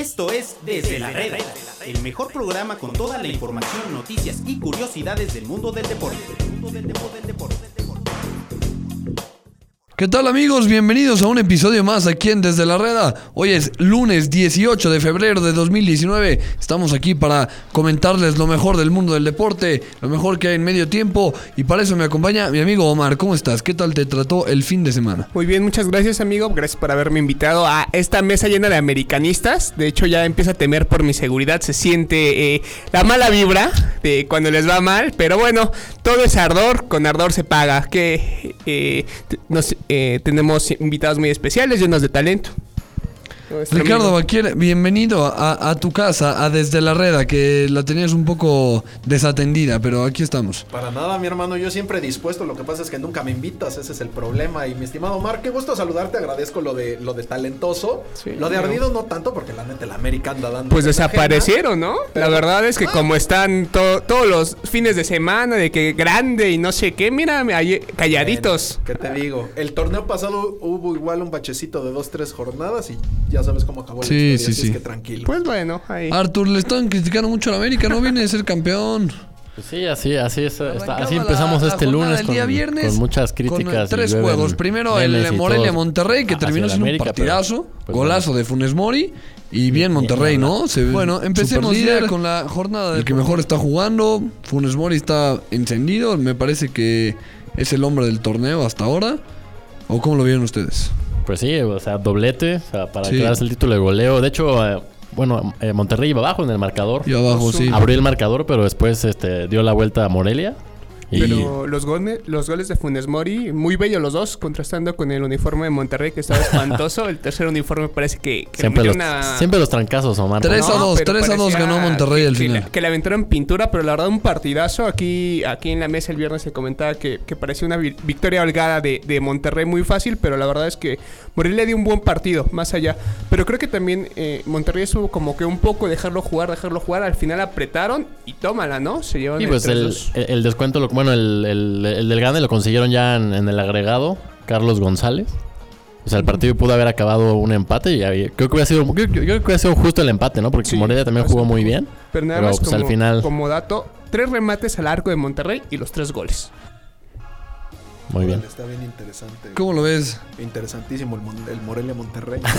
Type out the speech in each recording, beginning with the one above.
Esto es Desde la Reda, el mejor programa con toda la información, noticias y curiosidades del mundo del deporte. ¿Qué tal amigos? Bienvenidos a un episodio más aquí en Desde la Reda. Hoy es lunes 18 de febrero de 2019. Estamos aquí para comentarles lo mejor del mundo del deporte, lo mejor que hay en medio tiempo. Y para eso me acompaña mi amigo Omar. ¿Cómo estás? ¿Qué tal te trató el fin de semana? Muy bien, muchas gracias amigo. Gracias por haberme invitado a esta mesa llena de americanistas. De hecho ya empiezo a temer por mi seguridad. Se siente eh, la mala vibra de cuando les va mal. Pero bueno, todo es ardor. Con ardor se paga. Que eh, nos eh, tenemos invitados muy especiales, llenos de talento. Nuestro Ricardo amigo- Baquier, bienvenido a, a tu casa, a Desde la Reda, que la tenías un poco desatendida, pero aquí estamos. Para nada, mi hermano, yo siempre dispuesto. Lo que pasa es que nunca me invitas, ese es el problema. Y mi estimado Omar, qué gusto saludarte, agradezco lo de lo de talentoso. Sí, lo de no. ardido no tanto, porque la neta, la América anda dando. Pues ajena. desaparecieron, ¿no? La verdad es que Ah. como están to- todos los fines de semana, de que grande y no sé qué, mira, ahí calladitos. ¿Qué te digo? El torneo pasado hubo igual un bachecito de dos, tres jornadas y ya sabes cómo acabó la Sí, historia, sí, así sí. es que tranquilo. Pues bueno, ahí. Arthur, le están criticando mucho a la América, no viene de ser campeón. Pues sí, así, así es. está- así empezamos la este lunes con, día viernes con muchas con críticas. y tres juegos. Primero el y Morelia Monterrey que terminó siendo un pero, partidazo, pues, golazo de Funes Mori y bien Monterrey, ¿no? Se bueno, empecemos ya con la jornada del que mejor está jugando. Funes Mori está encendido, me parece que es el hombre del torneo hasta ahora. ¿O cómo lo vieron ustedes? Pues sí, o sea, doblete o sea, para Sí. quedarse el título de goleo. De hecho, eh, bueno, eh, Monterrey iba abajo en el marcador. Y abajo, sí. Abrió el marcador, pero después este, dio la vuelta a Morelia. Y Pero los goles, los goles de Funes Mori, muy bellos los dos, contrastando con el uniforme de Monterrey que estaba espantoso. el tercer uniforme parece que, que siempre, los, una- siempre los trancazos, Omar. Tres a dos, pero 3 a 2 parecía ganó Monterrey al que final. la- Que le aventaron pintura, pero la verdad un partidazo. Aquí, aquí en la mesa el viernes se comentaba que, que parecía una vi- victoria holgada de, de Monterrey muy fácil, pero la verdad es que Morelia dio un buen partido, más allá. Pero creo que también eh, Monterrey estuvo como que un poco dejarlo jugar, dejarlo jugar. Al final apretaron y tómala, ¿no? Se llevan Y pues el, 3-2. el- el descuento, lo- bueno, el, el- el del gane lo consiguieron ya en, en el agregado, Carlos González. O sea, el partido pudo haber acabado un empate y ahí- creo que hubiera sido, creo, creo que hubiera sido justo el empate, ¿no? Porque Sí, Morelia también jugó muy bien. Pero nada Pero más pues como, al final, como dato, tres remates al arco de Monterrey y los tres goles. Muy bien. Está bien interesante. ¿Cómo lo ves? Interesantísimo el, Mon- el Morelia Monterrey.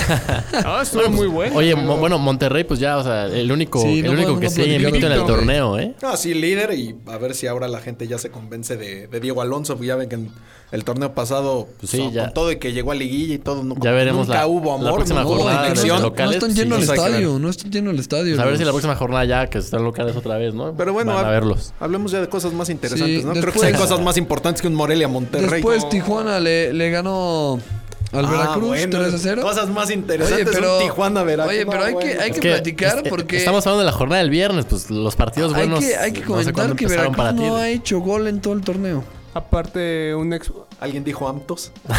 Ah, estuvo muy bueno. Oye, mo- bueno, Monterrey, pues ya, o sea, el único, Sí, el no único que no sigue invicto en el torneo, ¿eh? No, sí, líder y a ver si ahora la gente ya se convence de, de Diego Alonso. Ya ven que en el torneo pasado, Pues sí, ya. con todo y que llegó a liguilla y todo, no, Ya veremos nunca la- hubo la amor, próxima no hubo jornada de no están llenos sí, el estadio, no están llenos el estadio. Pues a ver los- si la próxima jornada ya, que están locales otra vez, ¿no? Pero bueno, Van a hab- verlos. hablemos ya de cosas más interesantes, ¿no? Creo que hay cosas más importantes que un Morelia Monterrey. Después Tijuana le, le ganó al Ah, Veracruz bueno, 3 a 0. Cosas más interesantes un Tijuana Veracruz. Oye, pero No, hay que, hay que que platicar es- porque Estamos hablando de la jornada del viernes, pues los partidos hay, buenos. que, hay que no sé comentar que Veracruz no ha hecho gol en todo el torneo. Aparte, un ex... Alguien dijo Amtos.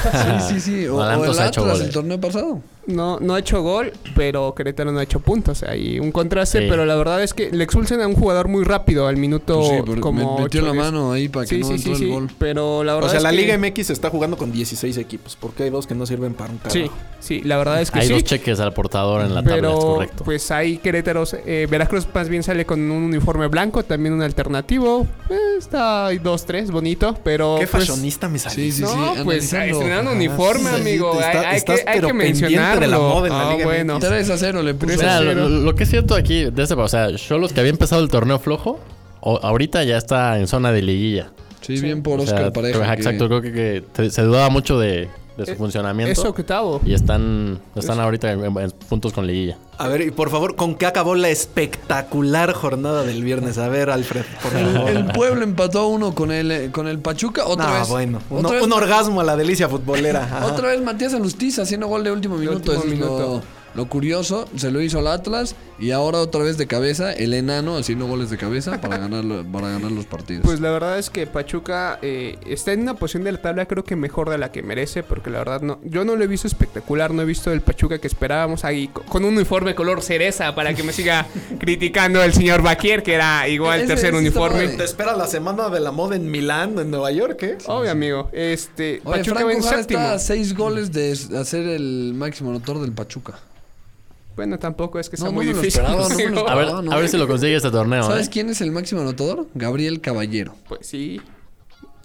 Sí, sí, sí. O, o Adelantos el ha hecho Atlas goles. el torneo pasado. No, no ha hecho gol, pero Querétaro no ha hecho puntos. Hay un contraste, Sí. pero la verdad es que le expulsan a un jugador muy rápido al minuto Pues sí, pero como me- metió la mano ahí para que Sí, no sí, entró sí, el sí. gol. Pero la verdad O sea, es la que- Liga MX está jugando con 16 equipos. Porque hay dos que no sirven para un carajo. Sí, sí, la verdad es que Hay sí. dos cheques al portador en la tabla, pero es correcto. pues hay Querétaros. eh, Veracruz más bien sale con un uniforme blanco, también un alternativo. Eh, está hay dos, tres, bonito, pero. Qué pues, fashionista me saliste. Sí, sí, no, pues analizando. estrenando uniforme, sí, amigo. está- hay, hay estás, que, hay pero que mencionarlo. de la moda en la Ah, Liga bueno. MX. 3 a 0 le puso. Lo, lo que es cierto aquí de este, o sea, Cholos que había empezado el torneo flojo, o- ahorita ya está en zona de liguilla. Sí, bien por O sea, Oscar Pareja. ajá, que- Exacto, creo que, que te- se dudaba mucho de, de su Eh, funcionamiento. Es octavo. Y están, están ahorita en, en puntos con liguilla. A ver, y por favor, ¿con qué acabó la espectacular jornada del viernes? A ver, Alfred, por El, favor. el Pueblo empató a uno con el, eh, con el Pachuca. Otra No, vez. bueno. Un, Otra vez, un orgasmo a la delicia futbolera. Ajá. otra vez Matías Alustiza haciendo gol de último minuto. último es minuto. Lo, curioso, se lo hizo al Atlas. Y ahora otra vez de cabeza, el enano haciendo goles de cabeza para ganar, lo- para ganar los partidos. Pues la verdad es que Pachuca eh, está en una posición de la tabla creo que mejor de la que merece, porque la verdad no, yo no lo he visto espectacular, no he visto el Pachuca que esperábamos ahí co- con un uniforme color cereza para que me siga criticando el señor Baquier, que era igual Ese- tercer uniforme. ¿Te espera la semana de la moda en Milán, en Nueva York, eh? Obvio, amigo. Este, Oye, Pachuca va Franco en séptimo. está a seis goles de hacer el máximo anotor del Pachuca. Bueno, tampoco es que sea No, muy difícil. esperaba, no pero- A ver, no. a ver si lo consigue este torneo, ¿Sabes ¿eh? quién es el máximo anotador? Gabriel Caballero. Pues sí,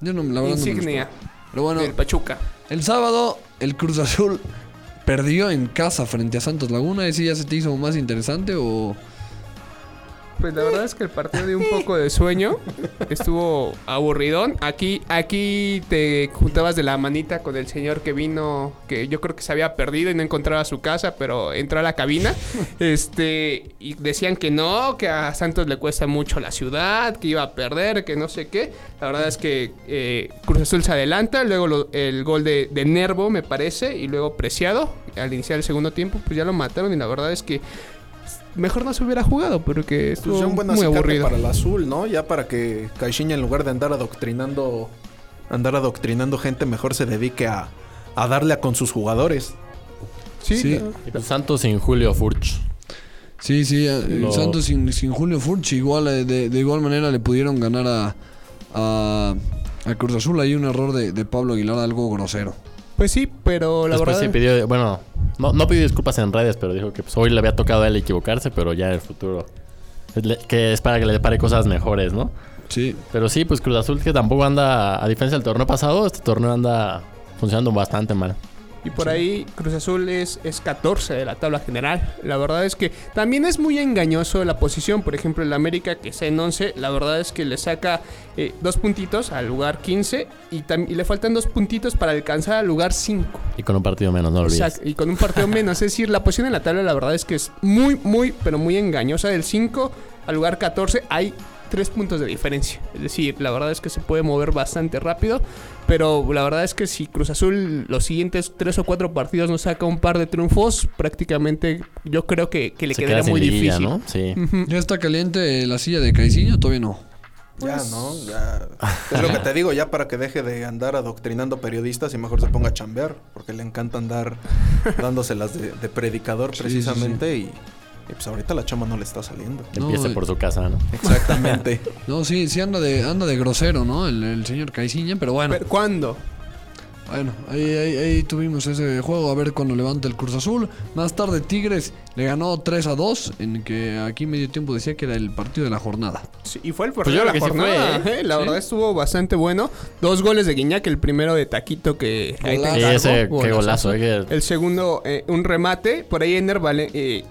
Yo no, la verdad no me lo insignia. Pero bueno, del Pachuca. el sábado el Cruz Azul perdió en casa frente a Santos Laguna. ¿Ese ya se te hizo más interesante o...? Pues la verdad es que el partido dio un poco de sueño. Estuvo aburridón. Aquí, aquí te juntabas de la manita con el señor que vino, que yo creo que se había perdido y no encontraba su casa, pero entró a la cabina. Este, y decían que no, que a Santos le cuesta mucho la ciudad, que iba a perder, que no sé qué. La verdad es que eh, Cruz Azul se adelanta, luego el gol de Nervo, me parece, y luego Preciado. Al iniciar el segundo tiempo, pues ya lo mataron y la verdad es que mejor no se hubiera jugado porque estuvo Pues ya un buen muy aburrido. para el azul, ¿no? Ya para que Caixinha en lugar de andar adoctrinando andar adoctrinando gente, mejor se dedique a, a darle a con sus jugadores. Sí, Sí. Y pues Santos sin Julio Furch. Sí, sí, el Lo- Santos sin, sin Julio Furch igual eh, de, de igual manera le pudieron ganar a, a, a Cruz Azul. Hay un error de, de Pablo Aguilar, algo grosero. Pues sí, pero la Después verdad. sí pidió, bueno, no, no pidió disculpas en redes, pero dijo que pues, hoy le había tocado a él equivocarse, pero ya en el futuro. le- Que es para que le depare cosas mejores, ¿no? Sí, Pero sí, pues Cruz Azul que tampoco anda, a diferencia del torneo pasado, este torneo anda funcionando bastante mal. Y por ahí Cruz Azul es, es 14 de la tabla general. La verdad es que también es muy engañoso la posición. Por ejemplo, el América que está en 11, la verdad es que le saca eh, dos puntitos al lugar 15 y, y le faltan dos puntitos para alcanzar al lugar 5. Y con un partido menos, no lo olvides. Exacto, y con un partido menos. Es decir, la posición en la tabla la verdad es que es muy, muy, pero muy engañosa. Del 5 al lugar 14 hay tres puntos de diferencia. Es decir, la verdad es que se puede mover bastante rápido. Pero la verdad es que si Cruz Azul los siguientes tres o cuatro partidos no saca un par de triunfos, prácticamente yo creo que, que le Se quedaría queda muy difícil. ¿no? Sí. Ujú. ¿Ya está caliente la silla de Caiciña? Todavía no. Ya, ¿no? Ya. Es lo que te digo, ya para que deje de andar adoctrinando periodistas y mejor se ponga a chambear, porque le encanta andar dándoselas de, de predicador Sí, precisamente Y, y pues ahorita la chama no le está saliendo. No, Empieza eh. por su casa, ¿no? Exactamente. No, sí, sí anda de, anda de grosero, ¿no? El, el señor Caiciña, pero bueno. Pero, ¿Cuándo? Bueno, ahí, ahí- ahí tuvimos ese juego, a ver cuando levanta el Cruz Azul. Más tarde Tigres le ganó 3 a 2, en que aquí medio tiempo decía que era el partido de la jornada. Sí, y fue el Pues partido de la jornada. fue, ¿eh? La Sí. verdad estuvo bastante bueno. Dos goles de Guiñac, el primero de Taquito que ahí te Golazo. Sí, ese, qué golazazo. golazo, eh, El segundo, eh, un remate. Por ahí Ender vale, eh,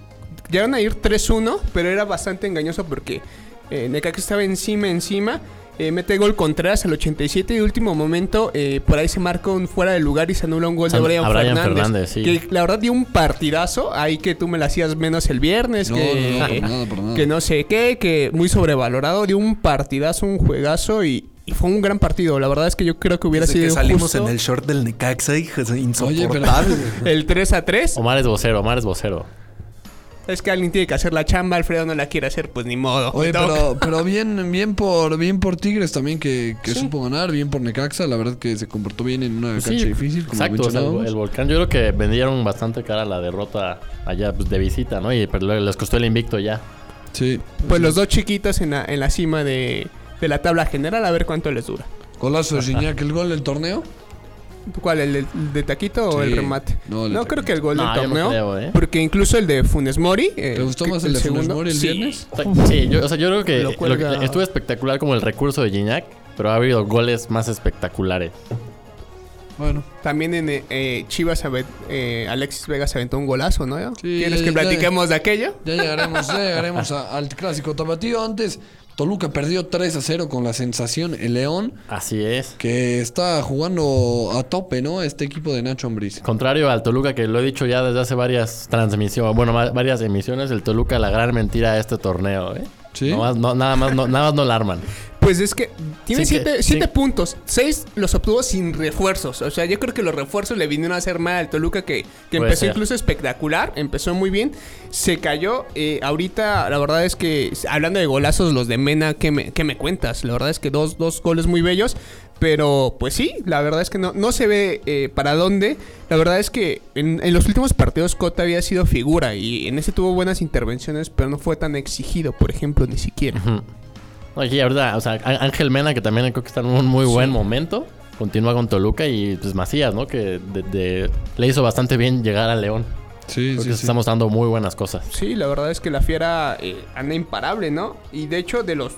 llegaron a ir 3-1, pero era bastante engañoso porque eh, Necaxa estaba encima, encima. eh, mete gol Contreras al 87 y último momento eh, por ahí se marca un fuera de lugar y se anula un gol de Brian, a Brian Fernández. Fernández, sí. Que la verdad dio un partidazo. Ahí que tú me la hacías menos el viernes. No, que, no, no, por nada, por nada. que no sé qué, que muy sobrevalorado. Dio un partidazo, un juegazo y, y fue un gran partido. La verdad es que yo creo que hubiera Desde sido que salimos justo en el short del Necaxa, hijo, es Oye, insoportable. pero... el 3 a 3. Omar es vocero, Omar es vocero. Es que alguien tiene que hacer la chamba, Alfredo no la quiere hacer, pues ni modo. Oye, pero, pero bien, bien por bien por Tigres también que, que Sí. supo ganar, bien por Necaxa, la verdad que se comportó bien en una Pues cancha sí, difícil, como Exacto, o sea, el, volcán. Yo creo que vendieron bastante cara la derrota allá pues, de visita, ¿no? Y pero les costó el invicto ya. Sí. Pues los dos chiquitos en la, en la cima de, de la tabla general, a ver cuánto les dura. Golazo de Gignac, el gol del torneo. ¿Cuál? ¿El, el de Taquito o el remate? No, creo que el gol No, del no torneo. creo, ¿eh? Porque incluso el de Funes Mori. eh, ¿Te gustó más el de Funes Mori el sí. viernes? Sí, yo, o sea, yo creo que Lo lo cuelga- que- estuvo espectacular como el recurso de Gignac, pero ha habido goles más espectaculares. Bueno, También en eh, Chivas, eh, Alexis Vega se aventó un golazo, ¿no? Sí, ¿Quieres ya- que ya- platiquemos de aquello? ya llegaremos, ya llegaremos a- al clásico tapatío. Antes, Toluca perdió 3 a 0 con la sensación el León, Así es. que está jugando a tope, ¿no? Este equipo de Nacho Ambriz. Contrario al Toluca, que lo he dicho ya desde hace varias transmisiones, bueno, varias emisiones, el Toluca la gran mentira de este torneo, ¿eh? Sí. No- nada, más, no, nada más no la arman. Pues es que tiene Sí que- siete, sí. siete puntos. Seis los obtuvo sin refuerzos. O sea, yo creo que los refuerzos le vinieron a hacer mal al Toluca, que, que empezó ser. incluso espectacular. Empezó muy bien. Se cayó. eh, ahorita, la verdad es que, hablando de golazos, los de Mena, ¿qué me, qué me cuentas? La verdad es que dos, dos goles muy bellos. Pero, pues sí, la verdad es que no, no se ve eh, para dónde. La verdad es que en, en los últimos partidos Cota había sido figura y en ese tuvo buenas intervenciones, pero no fue tan exigido, por ejemplo, ni siquiera. Ujú. Oye, ahorita, o sea, Ángel Mena, que también creo que está en un muy buen momento, continúa con Toluca y pues Macías, ¿no? Que de- de- le hizo bastante bien llegar a León. Sí, sí, que sí. estamos dando muy buenas cosas. Sí, la verdad es que la fiera eh, anda imparable, ¿no? Y de hecho, de los,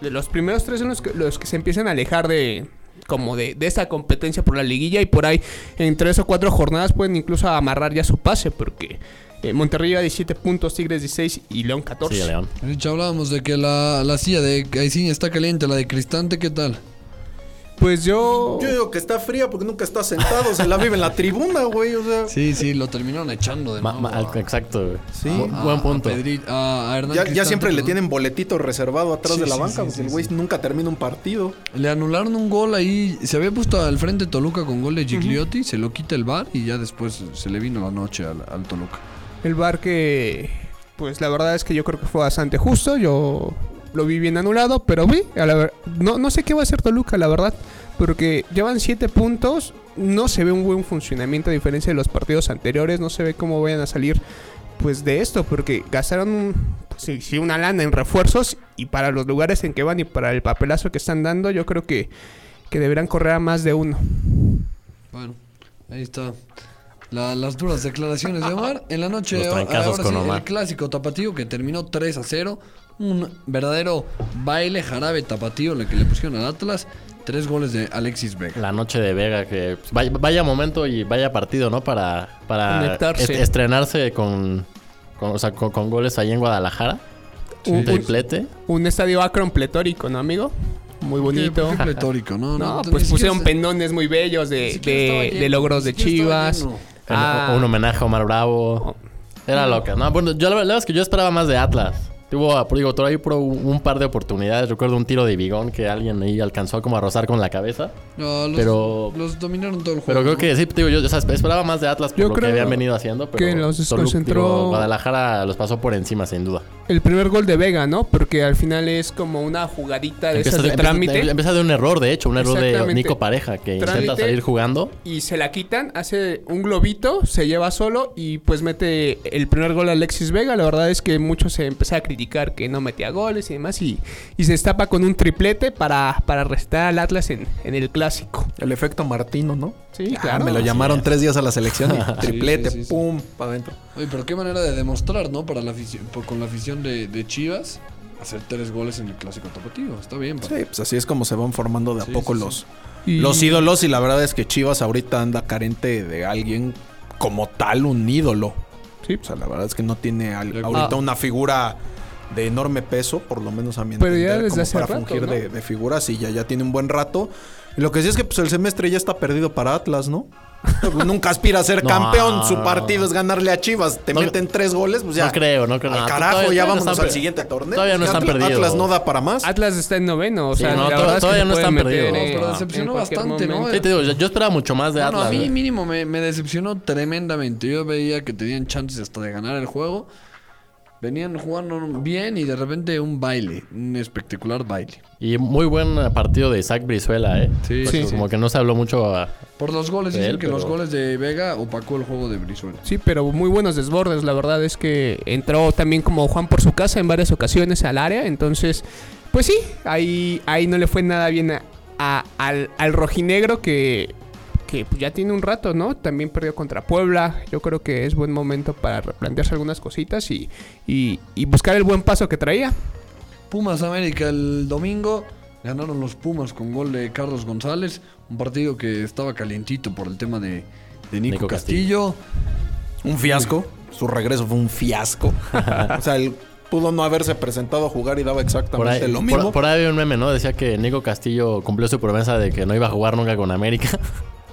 de los primeros tres son los que, los que se empiezan a alejar de como de, de esa competencia por la liguilla y por ahí en tres o cuatro jornadas pueden incluso amarrar ya su pase porque eh, Monterrey lleva 17 puntos, Tigres 16 y León 14. Sí, León. Hecho, hablábamos de que la, la silla de Caicín está caliente, la de Cristante, ¿qué tal? Pues yo... Yo digo que está fría porque nunca está sentado, se la vive en la tribuna, güey. O sea, Sí, sí, lo terminaron echando de Ma- nuevo ma- exacto, güey. Sí. A- Buen punto. A, Pedri- a- a Hernán ya, ya siempre le tienen boletito reservado atrás Sí, de la sí, banca sí, porque sí, el güey sí. nunca termina un partido. Le anularon un gol ahí. Se había puesto al frente Toluca con gol de Gigliotti. Se lo quita el bar y ya después se le vino la noche al, al Toluca. El bar que, pues la verdad es que yo creo que fue bastante justo. Yo lo vi bien anulado, pero vi, a la no, no sé qué va a hacer Toluca, la verdad. Porque llevan 7 puntos, no se ve un buen funcionamiento a diferencia de los partidos anteriores. No se ve cómo vayan a salir pues de esto, porque gastaron pues, sí, una lana en refuerzos y para los lugares en que van y para el papelazo que están dando, yo creo que, que deberán correr a más de uno. Bueno, ahí está. La- las duras declaraciones de Omar. En la noche, Los ahora, con sí, Omar. el clásico tapatío que terminó 3 a 0. Un verdadero baile jarabe tapatío le que le pusieron al Atlas. Tres goles de Alexis Vega. La noche de Vega, que pues, vaya, vaya momento y vaya partido, ¿no? Para, para est- estrenarse con, con, o sea, con, con goles ahí en Guadalajara. Un- Un un- triplete. Un estadio Akron pletórico, ¿no, amigo? Muy bonito. Qué, qué pletórico, ¿no? No, pues pusieron se- pendones muy bellos de, logros de Chivas. Un- Ah. Un homenaje a Omar Bravo. Era loca. No, bueno, yo la verdad es que yo esperaba más de Atlas. Tuvo, digo, por ahí por un, par de oportunidades. Recuerdo un tiro de bigón que alguien ahí alcanzó como a rozar con la cabeza. No, los, Pero- los dominaron todo el juego. Pero creo ¿no? que sí, digo, yo o sea, esperaba más de Atlas por Yo lo que creo habían venido haciendo. Pero que los desconcentró- digo, Guadalajara los pasó por encima, sin duda. El primer gol de Vega, ¿no? Porque al final es como una jugadita de esas de empieza- trámite. empieza de un error, de hecho, un error de. Nico Pareja que Trámite. intenta salir jugando. Y se la quitan, hace un globito, se lleva solo y pues mete el primer gol a Alexis Vega. La verdad es que muchos se empezaron a criticar que no metía goles y demás. Y, y se destapa con un triplete para, para restar al Atlas en, en el clásico. El efecto Martino, ¿no? Sí, Ah, claro. me lo llamaron tres días a la selección y triplete, sí, sí, sí. pum, para adentro. Oye, pero qué manera de demostrar, ¿no? Para la afición, por- con la afición de, de Chivas, hacer tres goles en el clásico tapatío. Está bien, pa. Sí, pues así es como se van formando de a Sí, poco sí, sí. los, Y- los ídolos y la verdad es que Chivas ahorita anda carente de alguien como tal, un ídolo. Sí. O sea, la verdad es que no tiene al- Ah. ahorita una figura de enorme peso, por lo menos a mi Pero ya entender, desde como hace para rato, fungir ¿no? de, de figuras y ya, ya tiene un buen rato. Y lo que sí es que pues el semestre ya está perdido para Atlas, ¿no? Nunca aspira a ser No. campeón, su partido es ganarle a Chivas, te No- meten tres goles, pues ya. No creo, no creo. Al no, carajo, todavía- ya no vámonos al siguiente torneo. Todavía no están Atlas, perdidos. Atlas no da para más. Atlas está en noveno, o Sí, sea, no, es que todavía se no están perdidos. No, pero decepcionó bastante, ¿no? Sí, te digo, yo, yo esperaba mucho más de Bueno, Atlas. a mí güey. mínimo me, me decepcionó tremendamente. Yo veía que tenían chances hasta de ganar el juego. Venían jugando bien y de repente un baile, un espectacular baile. Y muy buen partido de Isaac Brizuela, ¿eh? Sí, Pues sí, Como sí. que no se habló mucho a... Por los goles, dicen él, que los goles de Vega opacó el juego de Brizuela. Sí, pero muy buenos desbordes. La verdad es que entró también como Juan por su casa en varias ocasiones al área. Entonces, pues sí, ahí, ahí no le fue nada bien a- a- al, al rojinegro que, que pues, ya tiene un rato, ¿no? También perdió contra Puebla. Yo creo que es buen momento para replantearse algunas cositas y, y, y buscar el buen paso que traía. Pumas América el domingo. Ganaron los Pumas con gol de Carlos González. Un partido que estaba calientito por el tema de, de Nico, Nico Castillo. Un fiasco. Su regreso fue un fiasco. o sea, él pudo no haberse presentado a jugar y daba exactamente ahí, lo mismo. por, por ahí había un meme, ¿no? Decía que Nico Castillo cumplió su promesa de que no iba a jugar nunca con América.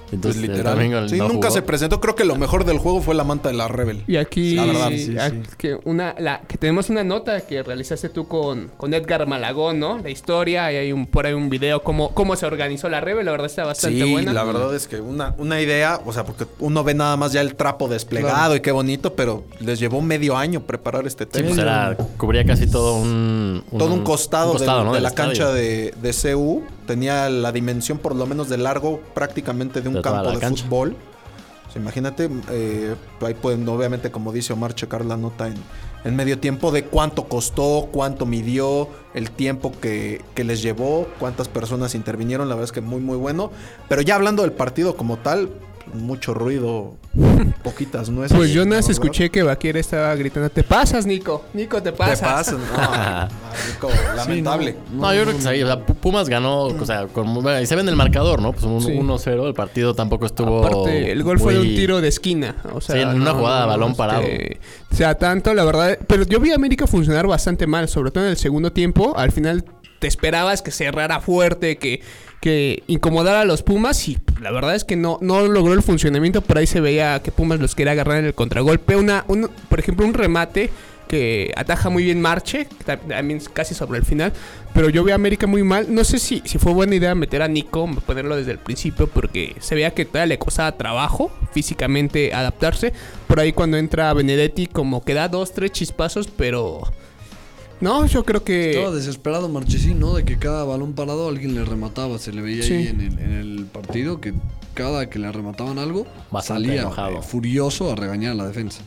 Pues Entonces, el literal. domingo Sí, no nunca jugó. se presentó. Creo que lo mejor del juego fue la manta de la Rebel. Y aquí La verdad, sí, sí, ah, sí. Que, una, la, que tenemos una nota que realizaste tú con, con Edgar Malagón, ¿no? La historia, y hay un, por ahí un video, cómo, cómo se organizó la Rebel, la verdad está bastante Sí, buena. la verdad es que una, una idea, o sea, porque uno ve nada más ya el trapo desplegado Claro. y qué bonito, pero les llevó medio año preparar este Sí, tema. pues era, cubría casi todo un... Todo un costado, un de- ¿no? de, del la estadio. cancha de, de CU. Tenía la dimensión por lo menos de largo prácticamente de un De campo de cancha. fútbol. Imagínate, eh, ahí pueden obviamente como dice Omar checar la nota en, en medio tiempo de cuánto costó, cuánto midió, el tiempo que, que les llevó, cuántas personas intervinieron, la verdad es que muy muy bueno. Pero ya hablando del partido como tal, mucho ruido, poquitas nueces. Pues yo nada más escuché que Baquier estaba gritando, te pasas, Nico. Nico, te Te pasas. pasas, no, marico, lamentable. No, yo creo que sí. O sea, Pu- Pumas ganó, o sea, con, y se ve en el marcador, ¿no? Pues un Sí. 1-0. El partido tampoco estuvo. Aparte, el gol fue de un tiro de esquina. O sea, Sí, en una jugada de balón parado. O sea, tanto, la verdad. Pero yo vi a América funcionar bastante mal, sobre todo en el segundo tiempo. Al final te esperabas que cerrara fuerte, que, que incomodara a los Pumas. Y la verdad es que no, no logró el funcionamiento. Por ahí se veía que Pumas los quería agarrar en el contragolpe. Una, un, por ejemplo, un remate que ataja muy bien Marche, ta- también casi sobre el final. Pero yo vi a América muy mal. No sé si, si fue buena idea meter a Nico, ponerlo desde el principio, porque se veía que todavía le costaba trabajo físicamente adaptarse. Por ahí cuando entra Benedetti, como que da dos, tres chispazos, pero... No, yo creo que... Estaba desesperado Marchesín, ¿no? De que cada balón parado alguien le remataba. Se le veía Sí. ahí en el, en el partido que cada que le remataban algo Bastante salía enojado. eh, furioso a regañar a la defensa.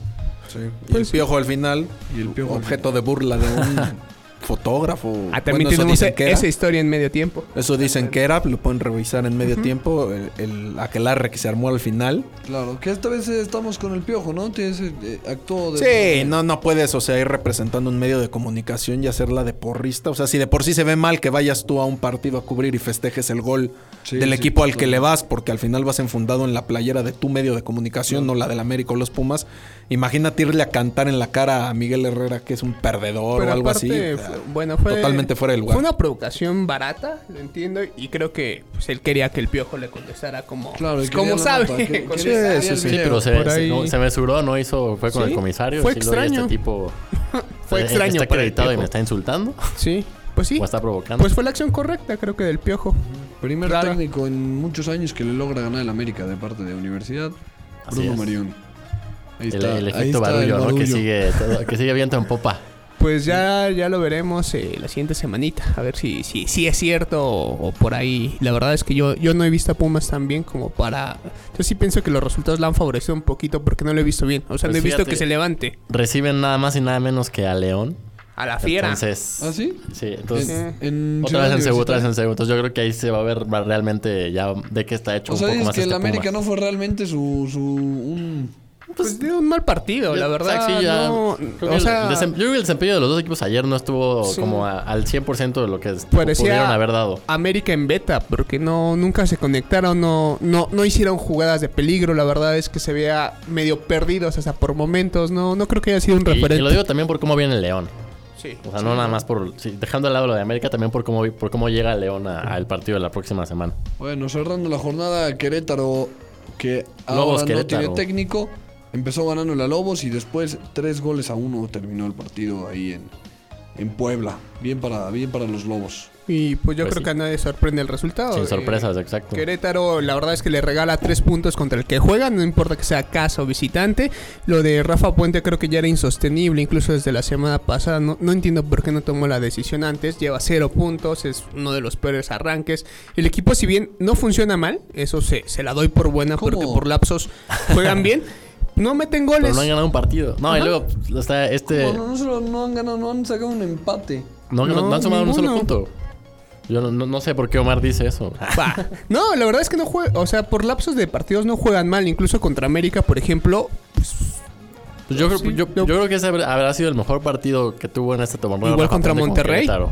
Sí. Y el piojo al final, Y el Piojo objeto de burla de un fotógrafo. Ah, también Bueno, eso tenemos dicen que era. esa historia en medio tiempo. Eso dicen que era, lo pueden revisar en medio tiempo. El, el aquelarre que se armó al final. Claro, que esta vez estamos con el piojo, ¿no? Tienes, eh, actuó de. Sí, no, no puedes, o sea, ir representando un medio de comunicación y hacerla de porrista. O sea, si de por sí se ve mal que vayas tú a un partido a cubrir y festejes el gol Sí, del sí, equipo al que le vas, porque al final vas enfundado en la playera de tu medio de comunicación, no la del América o los Pumas. Imagínate irle a cantar en la cara a Miguel Herrera que es un perdedor o algo así. o sea, bueno, fue... totalmente fuera de lugar. Fue una provocación barata, lo entiendo, y creo que pues, él quería que el piojo le contestara como... Claro, pues, como sabe. que- el Sí, video. pero se, no, se mesuró, no hizo, fue con Sí, el comisario. fue "Oye, extraño. Este tipo Fue eh, extraño está acreditado y me está insultando Sí, pues sí. o está provocando. Pues fue la acción correcta, creo que del piojo. Primer técnico en muchos años que le logra ganar el América de parte de Universidad. Bruno es. Ahí el, está, el ahí efecto el barullo, ¿no? Que sigue, todo- que sigue viento en popa. Pues ya, ya lo veremos eh, la siguiente semanita. A ver si, si, si es cierto o, o por ahí. La verdad es que yo, yo no he visto a Pumas tan bien como para... Yo sí pienso que los resultados la han favorecido un poquito porque no lo he visto bien. O sea, Pues no he visto fíjate. que se levante Reciben nada más y nada menos que a León. a la fiera. Entonces, ¿Ah, sí? sí, entonces Sí. En otra vez en segundo, otra vez en segundo. Entonces yo creo que ahí se va a ver realmente ya de qué está hecho O sea, un poco es más que el este América Pumas. no fue realmente su. Pues dio un mal partido, la verdad. o sea, sí, ya- no- o el sea, desem- yo creo que el desempeño de los dos equipos ayer no estuvo Sí. como a- al 100% de lo que pudieron haber dado. América en beta, porque no nunca se conectaron, no, no, no hicieron jugadas de peligro. La verdad es que se veía medio perdidos hasta por momentos. No, no creo que haya sido un Y, y referente. lo digo también por cómo viene el León. Sí. O sea, no nada más por... sí, dejando de lado lo de América, también por cómo, por cómo llega el León al partido de la próxima semana. Bueno, cerrando la jornada, Querétaro, que Lobos ahora no Querétaro. tiene técnico, empezó ganando la Lobos y después tres goles a uno terminó el partido ahí en, en Puebla. Bien para, bien para los Lobos. Y pues yo Pues creo sí. que a nadie sorprende el resultado. Sin Eh, sorpresas, exacto. Querétaro, la verdad es que le regala tres puntos contra el que juega, no importa que sea casa o visitante. Lo de Rafa Puente creo que ya era insostenible, incluso desde la semana pasada. No, no entiendo por qué no tomó la decisión antes. Lleva cero puntos, es uno de los peores arranques. El equipo, si bien no funciona mal, eso se, se la doy por buena ¿Cómo? porque por lapsos juegan bien. No meten goles. Pero no han ganado un partido. No, y luego está este... No, no, no, solo no han ganado, no han sacado un empate. No, no, No, han sumado un solo punto. Yo no, no- no sé por qué Omar dice eso. Bah. No, la verdad es que no juegan, o sea, por lapsos de partidos no juegan mal, incluso contra América, por ejemplo, Pues yo, creo, Sí, yo, yo- yo creo que ese habrá sido el mejor partido que tuvo en este torneo. Igual Rafa contra con Monterrey. Querétaro.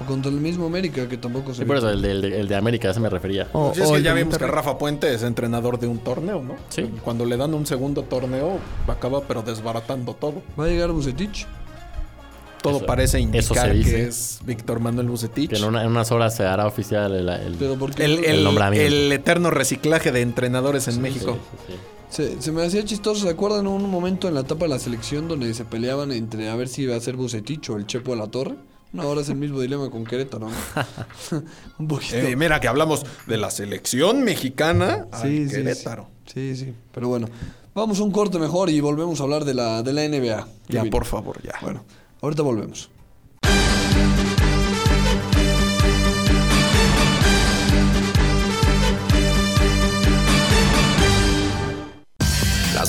O contra el mismo América, que tampoco se Sí, por eso el de, el de- el de América, a ese me refería. o, Sí, es o que ya vimos que Monterrey. Rafa Puente es entrenador de un torneo, ¿no? Sí. Cuando le dan un segundo torneo, acaba pero desbaratando todo. Va a llegar Bucetich. Todo Eso- parece indicar que es Víctor Manuel Bucetich. Que en, una- en unas horas se hará oficial el... el- El, el- El nombramiento. el eterno reciclaje de entrenadores en México. Sí, sí, sí. Se, se me hacía chistoso. ¿Se acuerdan un momento en la etapa de la selección donde se peleaban entre a ver si iba a ser Bucetich o el Chepo a la Torre? No, ahora es el mismo dilema con Querétaro, ¿no? un poquito. Eh, mira que hablamos de la selección mexicana al Sí, sí, Querétaro. Sí, sí. Pero bueno, vamos a un corte mejor y volvemos a hablar de la, de la NBA. Ya, por favor, ya. Bueno, ahorita volvemos.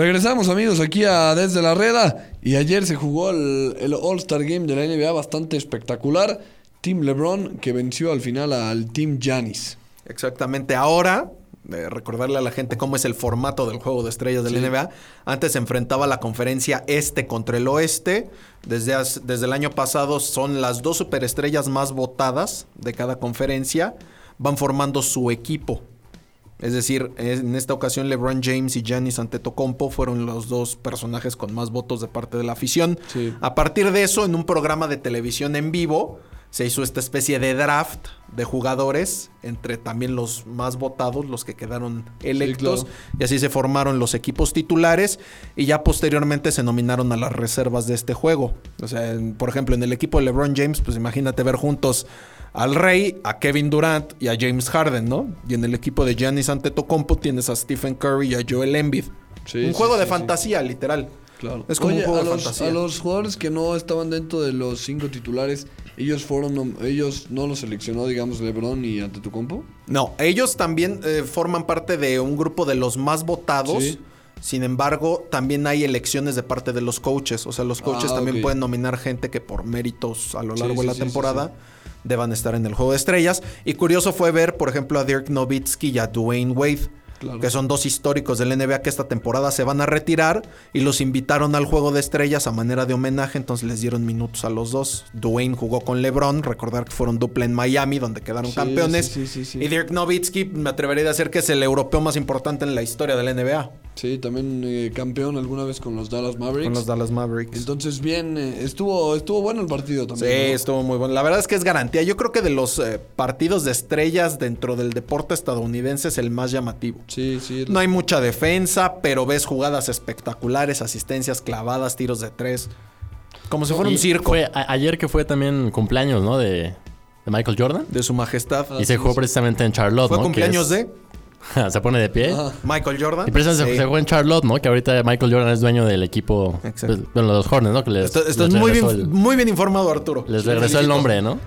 Regresamos amigos aquí a Desde la Reda y ayer se jugó el, el All-Star Game de la NBA bastante espectacular. Team LeBron que venció al final al Team Giannis. Exactamente. Ahora, eh, recordarle a la gente cómo es el formato del juego de estrellas del NBA. Antes se enfrentaba la conferencia este contra el oeste. Desde, desde el año pasado son las dos superestrellas más votadas de cada conferencia. Van formando su equipo. Es decir, en esta ocasión LeBron James y Giannis Antetokounmpo fueron los dos personajes con más votos de parte de la afición. Sí. A partir de eso, en un programa de televisión en vivo, se hizo esta especie de draft de jugadores entre también los más votados, los que quedaron electos, claro. y así se formaron los equipos titulares y ya posteriormente se nominaron a las reservas de este juego. O sea, en- por ejemplo, en el equipo de LeBron James, pues imagínate ver juntos al Rey, a Kevin Durant y a James Harden, ¿no? Y en el equipo de Giannis Antetokounmpo tienes a Stephen Curry y a Joel Embiid. Sí, un sí, juego sí, de sí. fantasía, literal. Claro. Es como Oye, un juego a de los, fantasía. a los jugadores que no estaban dentro de los cinco titulares, ellos fueron, ellos no los seleccionó, digamos, LeBron y Antetokounmpo. No, ellos también eh, forman parte de un grupo de los más votados. Sin embargo, también hay elecciones de parte de los coaches. O sea, los coaches Ah, también pueden nominar gente que por méritos a lo largo sí, de la sí, sí, temporada deban estar en el juego de estrellas. Y curioso fue ver, por ejemplo, a Dirk Nowitzki y a Dwayne Wade. Claro. Que son dos históricos del NBA que esta temporada se van a retirar y los invitaron al juego de estrellas a manera de homenaje, entonces les dieron minutos a los dos. Dwayne jugó con LeBron, recordar que fueron dupla en Miami donde quedaron campeones. Y Dirk Nowitzki me atrevería a decir que es el europeo más importante en la historia de la NBA. Sí, también eh, campeón alguna vez con los Dallas Mavericks. Con los Dallas Mavericks. Entonces, bien, eh, estuvo, estuvo bueno el partido Sí, también. ¿no? estuvo muy bueno. La verdad es que es garantía. Yo creo que de los eh, partidos de estrellas dentro del deporte estadounidense es el más llamativo. Sí, sí. No hay mucha defensa, pero ves jugadas espectaculares, asistencias clavadas, tiros de tres. Como si fuera Y un circo Fue ayer que fue también cumpleaños, ¿no? De, de Michael Jordan. de su majestad. y se jugó precisamente en Charlotte, Fue ¿no? Cumpleaños es- de se pone de pie. Michael Jordan. Y precisamente Sí. se jugó en Charlotte, ¿no? Que ahorita Michael Jordan es dueño del equipo. Exacto. pues, bueno, los Hornets, ¿no? Que les, Esto- Estás les muy bien, el- muy bien informado, Arturo. les regresó el nombre, ¿no?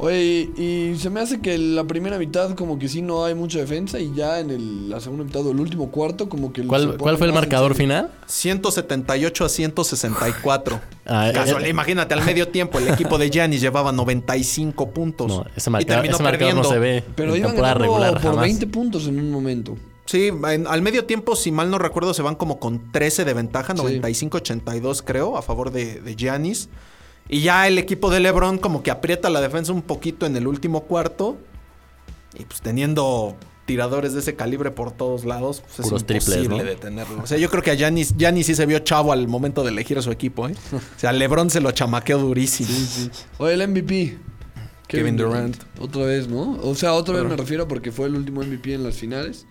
Oye, y, y se me hace que la primera mitad como que sí no hay mucha defensa y ya en el- la segunda mitad o el último cuarto como que... se ¿Cuál, cuál fue el marcador final? 178 a 164. Ah, Casual, eh, imagínate, al medio tiempo el equipo de Giannis llevaba 95 puntos. No, ese y marcador, terminó ese marcador no perdiendo. se ve Pero en iban temporada ganando regular por jamás. 20 puntos en un momento. Sí, en- al medio tiempo, si mal no recuerdo, se van como con 13 de ventaja, 95-82 creo, a favor de, de Giannis. Y ya el equipo de LeBron como que aprieta la defensa un poquito en el último cuarto. Y pues teniendo tiradores de ese calibre por todos lados, pues Puros es triples, imposible ¿no? detenerlo. O sea, yo creo que a Giannis, Giannis sí se vio chavo al momento de elegir a su equipo, ¿eh? O sea, LeBron se lo chamaqueó durísimo. Oye, el MVP. Kevin Durant. Otra vez, ¿no? O sea, otra vez me refiero porque fue el último MVP en las finales.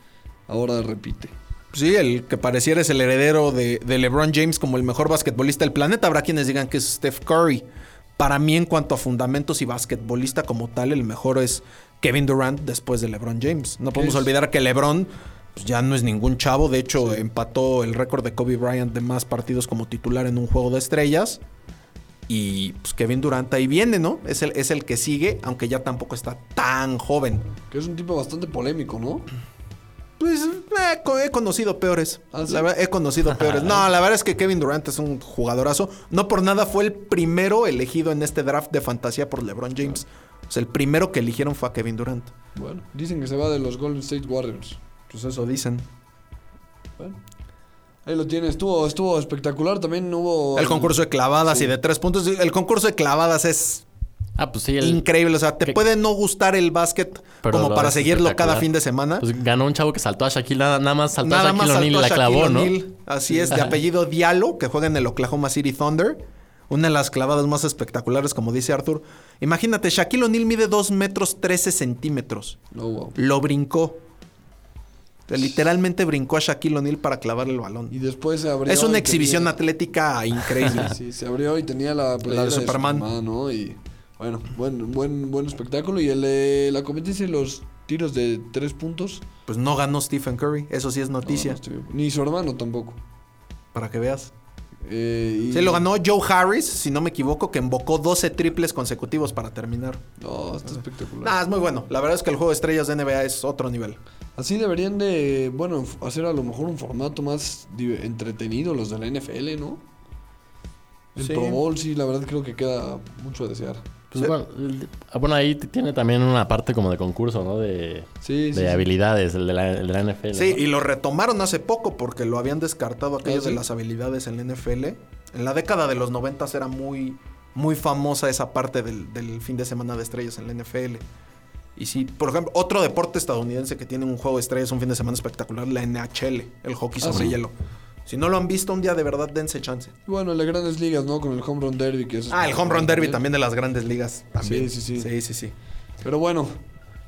Ahora repite. Sí, el que pareciera es el heredero de, de LeBron James como el mejor basquetbolista del planeta. Habrá quienes digan que es Steph Curry. Para mí, en cuanto a fundamentos y basquetbolista como tal, el mejor es Kevin Durant después de LeBron James. No podemos es? olvidar que LeBron pues, ya no es ningún chavo. De hecho, empató el récord de Kobe Bryant de más partidos como titular en un juego de estrellas. Y pues Kevin Durant ahí viene, ¿no? Es el, es el que sigue, aunque ya tampoco está tan joven. Que es un tipo bastante polémico, ¿no? Pues eh, he conocido peores. ¿Ah, sí? La verdad, he conocido peores. No, la verdad es que Kevin Durant es un jugadorazo. No por nada fue el primero elegido en este draft de fantasía por LeBron James. O sea, el primero que eligieron fue a Kevin Durant. Bueno, dicen que se va de los Golden State Warriors. Pues eso dicen. Ahí lo tienes. Estuvo, estuvo espectacular. También hubo. El concurso de clavadas Sí. y de tres puntos. El concurso de clavadas es Ah, pues sí. El, increíble. O sea, te que- puede no gustar el básquet Pero como para seguirlo cada fin de semana. Pues ganó un chavo que saltó a Shaquille, nada, nada más saltó Nada a Shaquille O'Neal y la clavó, ¿no? O'Neal. Así es, de apellido Diallo, que juega en el Oklahoma City Thunder. Una de las clavadas más espectaculares, como dice Arthur. Imagínate, Shaquille O'Neal mide 2 metros 13 centímetros. No, wow. Lo brincó. Literalmente brincó a Shaquille O'Neal para clavar el balón. Y después se abrió. Es una exhibición tenía- atlética increíble. Sí, se abrió y tenía la playera de Superman. ¿no? Y bueno, buen, buen, buen espectáculo. Y el, de la competencia de los tiros de tres puntos. Pues no ganó Stephen Curry, eso sí es no, noticia, no ni su hermano tampoco. para que veas. Eh, y- Sí, lo ganó Joe Harris, si no me equivoco, que invocó 12 triples consecutivos para terminar. No, está espectacular. Nah, es muy bueno. La verdad es que el juego de estrellas de NBA es otro nivel. Así deberían de, bueno, hacer a lo mejor un formato más entretenido los de la NFL, ¿no? El Sí. Pro Bowl sí, la verdad creo que queda mucho a desear. Pues bueno, ah, ahí tiene también una parte como de concurso, ¿no? De, Sí, sí. de sí. habilidades, el de la, el de la NFL. Sí, ¿no? y lo retomaron hace poco porque lo habían descartado aquellos ¿Ah, sí? de las habilidades en la NFL. En la década de los 90 era muy, muy famosa esa parte del, del fin de semana de estrellas en la NFL. Y sí, por ejemplo, otro deporte estadounidense que tiene un juego de estrellas un fin de semana espectacular, la NHL, el hockey Ah, sobre sí. hielo. Si no lo han visto un día, de verdad, dense chance. Y Bueno, el de grandes ligas, ¿no? Con el Home Run Derby. Que es Ah, el Home Run Derby también de las grandes ligas. También. Sí, sí, sí. Sí, sí, sí. Pero bueno,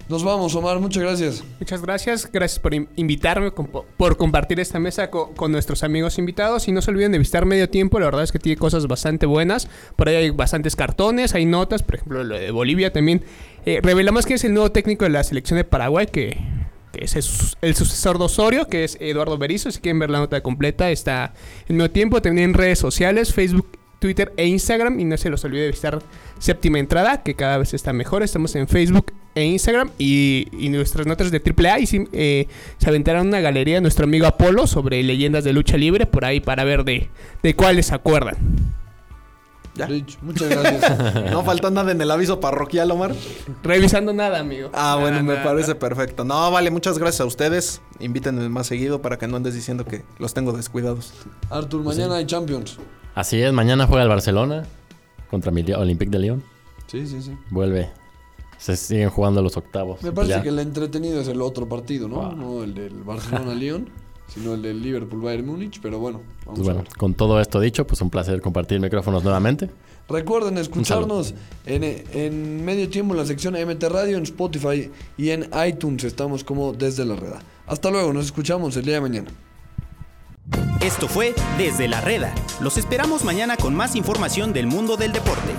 nos vamos, Omar. Muchas gracias. Muchas gracias, gracias por in- invitarme, por compartir esta mesa co- con, nuestros amigos invitados y no se olviden de visitar Medio Tiempo, la verdad es que tiene cosas bastante buenas, por ahí hay bastantes cartones, hay notas, por ejemplo lo de Bolivia también. Eh, revelamos que es el nuevo técnico de la selección de Paraguay, que, que es el, sucesor de Osorio, que es Eduardo Berizzo, si quieren ver la nota completa está en Medio Tiempo, también en redes sociales, Facebook, Twitter e Instagram. Y no se los olvide visitar Séptima Entrada, que cada vez está mejor, estamos en Facebook e Instagram. Y, nuestras notas de AAA y sí, eh, se aventaron una galería nuestro amigo Apolo sobre leyendas de lucha libre por ahí para ver de, de cuáles se acuerdan. ¿Ya? Rich, muchas gracias. No falta nada en el aviso parroquial, Omar. Revisando nada, amigo. Ah, Nada, bueno, me nada, parece nada. perfecto. No, vale, muchas gracias a ustedes. Invítenme más seguido para que no andes diciendo que los tengo descuidados. Arthur, mañana hay Champions. Así es, mañana juega el Barcelona contra el Olympique de Lyon. Sí, sí, sí. Vuelve. Se siguen jugando los octavos. Me parece Ya. que el entretenido es el otro partido, ¿no? Wow. No el del Barcelona-Lyon, sino el del Liverpool-Bayern Múnich. Pero bueno, vamos Pues a bueno, ver. con todo esto dicho, pues un placer compartir micrófonos nuevamente. Recuerden escucharnos en, en medio tiempo en la sección MT Radio, en Spotify y en iTunes. Estamos como desde la reda. Hasta luego, nos escuchamos el día de mañana. Esto fue Desde la Reda. Los esperamos mañana con más información del mundo del deporte.